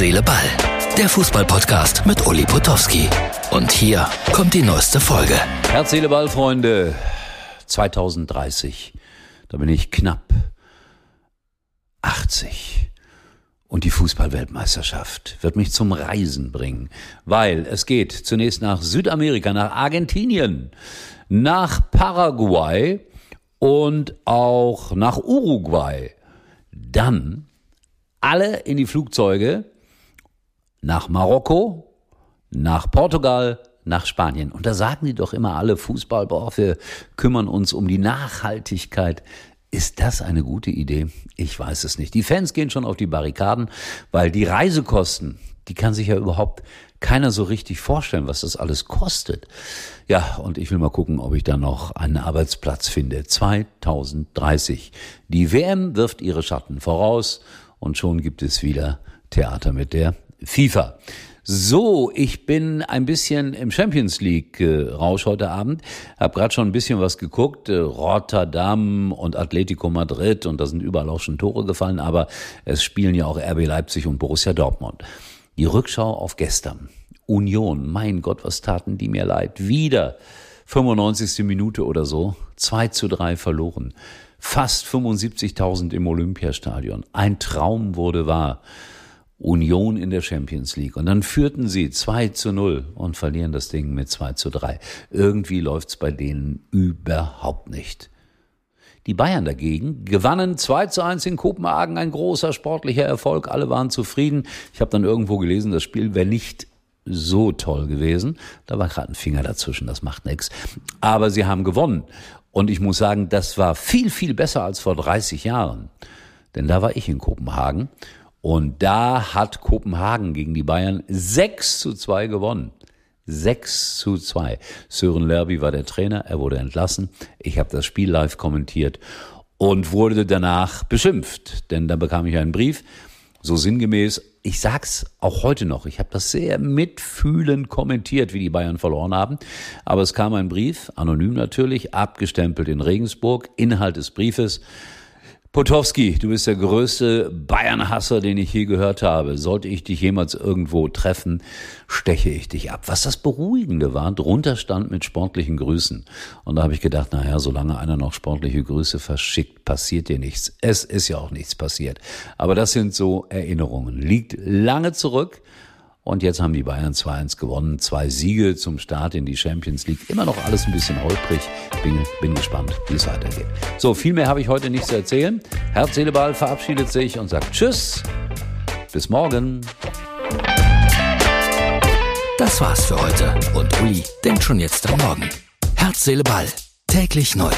Seele, Ball. Der Fußballpodcast mit Uli Potowski. Und hier kommt die neueste Folge. Herz, Seele, Ball, Freunde. 2030. Da bin ich knapp 80. Und die Fußballweltmeisterschaft wird mich zum Reisen bringen, weil es geht zunächst nach Südamerika, nach Argentinien, nach Paraguay und auch nach Uruguay. Dann alle in die Flugzeuge nach Marokko, nach Portugal, nach Spanien. Und da sagen die doch immer alle Fußball, boah, wir kümmern uns um die Nachhaltigkeit. Ist das eine gute Idee? Ich weiß es nicht. Die Fans gehen schon auf die Barrikaden, weil die Reisekosten, die kann sich ja überhaupt keiner so richtig vorstellen, was das alles kostet. Ja, und ich will mal gucken, ob ich da noch einen Arbeitsplatz finde. 2030. Die WM wirft ihre Schatten voraus und schon gibt es wieder Theater mit der FIFA. So, ich bin ein bisschen im Champions League äh, Rausch heute Abend. Hab gerade schon ein bisschen was geguckt, äh, Rotterdam und Atletico Madrid und da sind überall auch schon Tore gefallen, aber es spielen ja auch RB Leipzig und Borussia Dortmund. Die Rückschau auf gestern. Union, mein Gott, was taten die mir leid. Wieder 95. Minute oder so, 2 zu 3 verloren. Fast 75.000 im Olympiastadion. Ein Traum wurde wahr. Union in der Champions League. Und dann führten sie 2 zu 0 und verlieren das Ding mit 2 zu 3. Irgendwie läuft's bei denen überhaupt nicht. Die Bayern dagegen gewannen 2 zu 1 in Kopenhagen, ein großer sportlicher Erfolg, alle waren zufrieden. Ich habe dann irgendwo gelesen, das Spiel wäre nicht so toll gewesen. Da war gerade ein Finger dazwischen, das macht nichts. Aber sie haben gewonnen. Und ich muss sagen, das war viel, viel besser als vor 30 Jahren. Denn da war ich in Kopenhagen und da hat Kopenhagen gegen die Bayern 6 zu 2 gewonnen. 6 zu 2. Sören Lerby war der Trainer, er wurde entlassen. Ich habe das Spiel live kommentiert und wurde danach beschimpft, denn da bekam ich einen Brief, so sinngemäß, ich sag's auch heute noch, ich habe das sehr mitfühlend kommentiert, wie die Bayern verloren haben, aber es kam ein Brief, anonym natürlich, abgestempelt in Regensburg, Inhalt des Briefes, Potowski, du bist der größte Bayern-Hasser, den ich je gehört habe. Sollte ich dich jemals irgendwo treffen, steche ich dich ab. Was das Beruhigende war, drunter stand mit sportlichen Grüßen. Und da habe ich gedacht, naja, solange einer noch sportliche Grüße verschickt, passiert dir nichts. Es ist ja auch nichts passiert. Aber das sind so Erinnerungen. Liegt lange zurück. Und jetzt haben die Bayern 2-1 gewonnen. Zwei Siege zum Start in die Champions League. Immer noch alles ein bisschen holprig. Bin, bin gespannt, wie es weitergeht. So, viel mehr habe ich heute nicht zu erzählen. Herz, Seele, Ball verabschiedet sich und sagt Tschüss. Bis morgen. Das war's für heute. Und Uli denkt schon jetzt am Morgen. Herz, Seele, Ball. Täglich neu.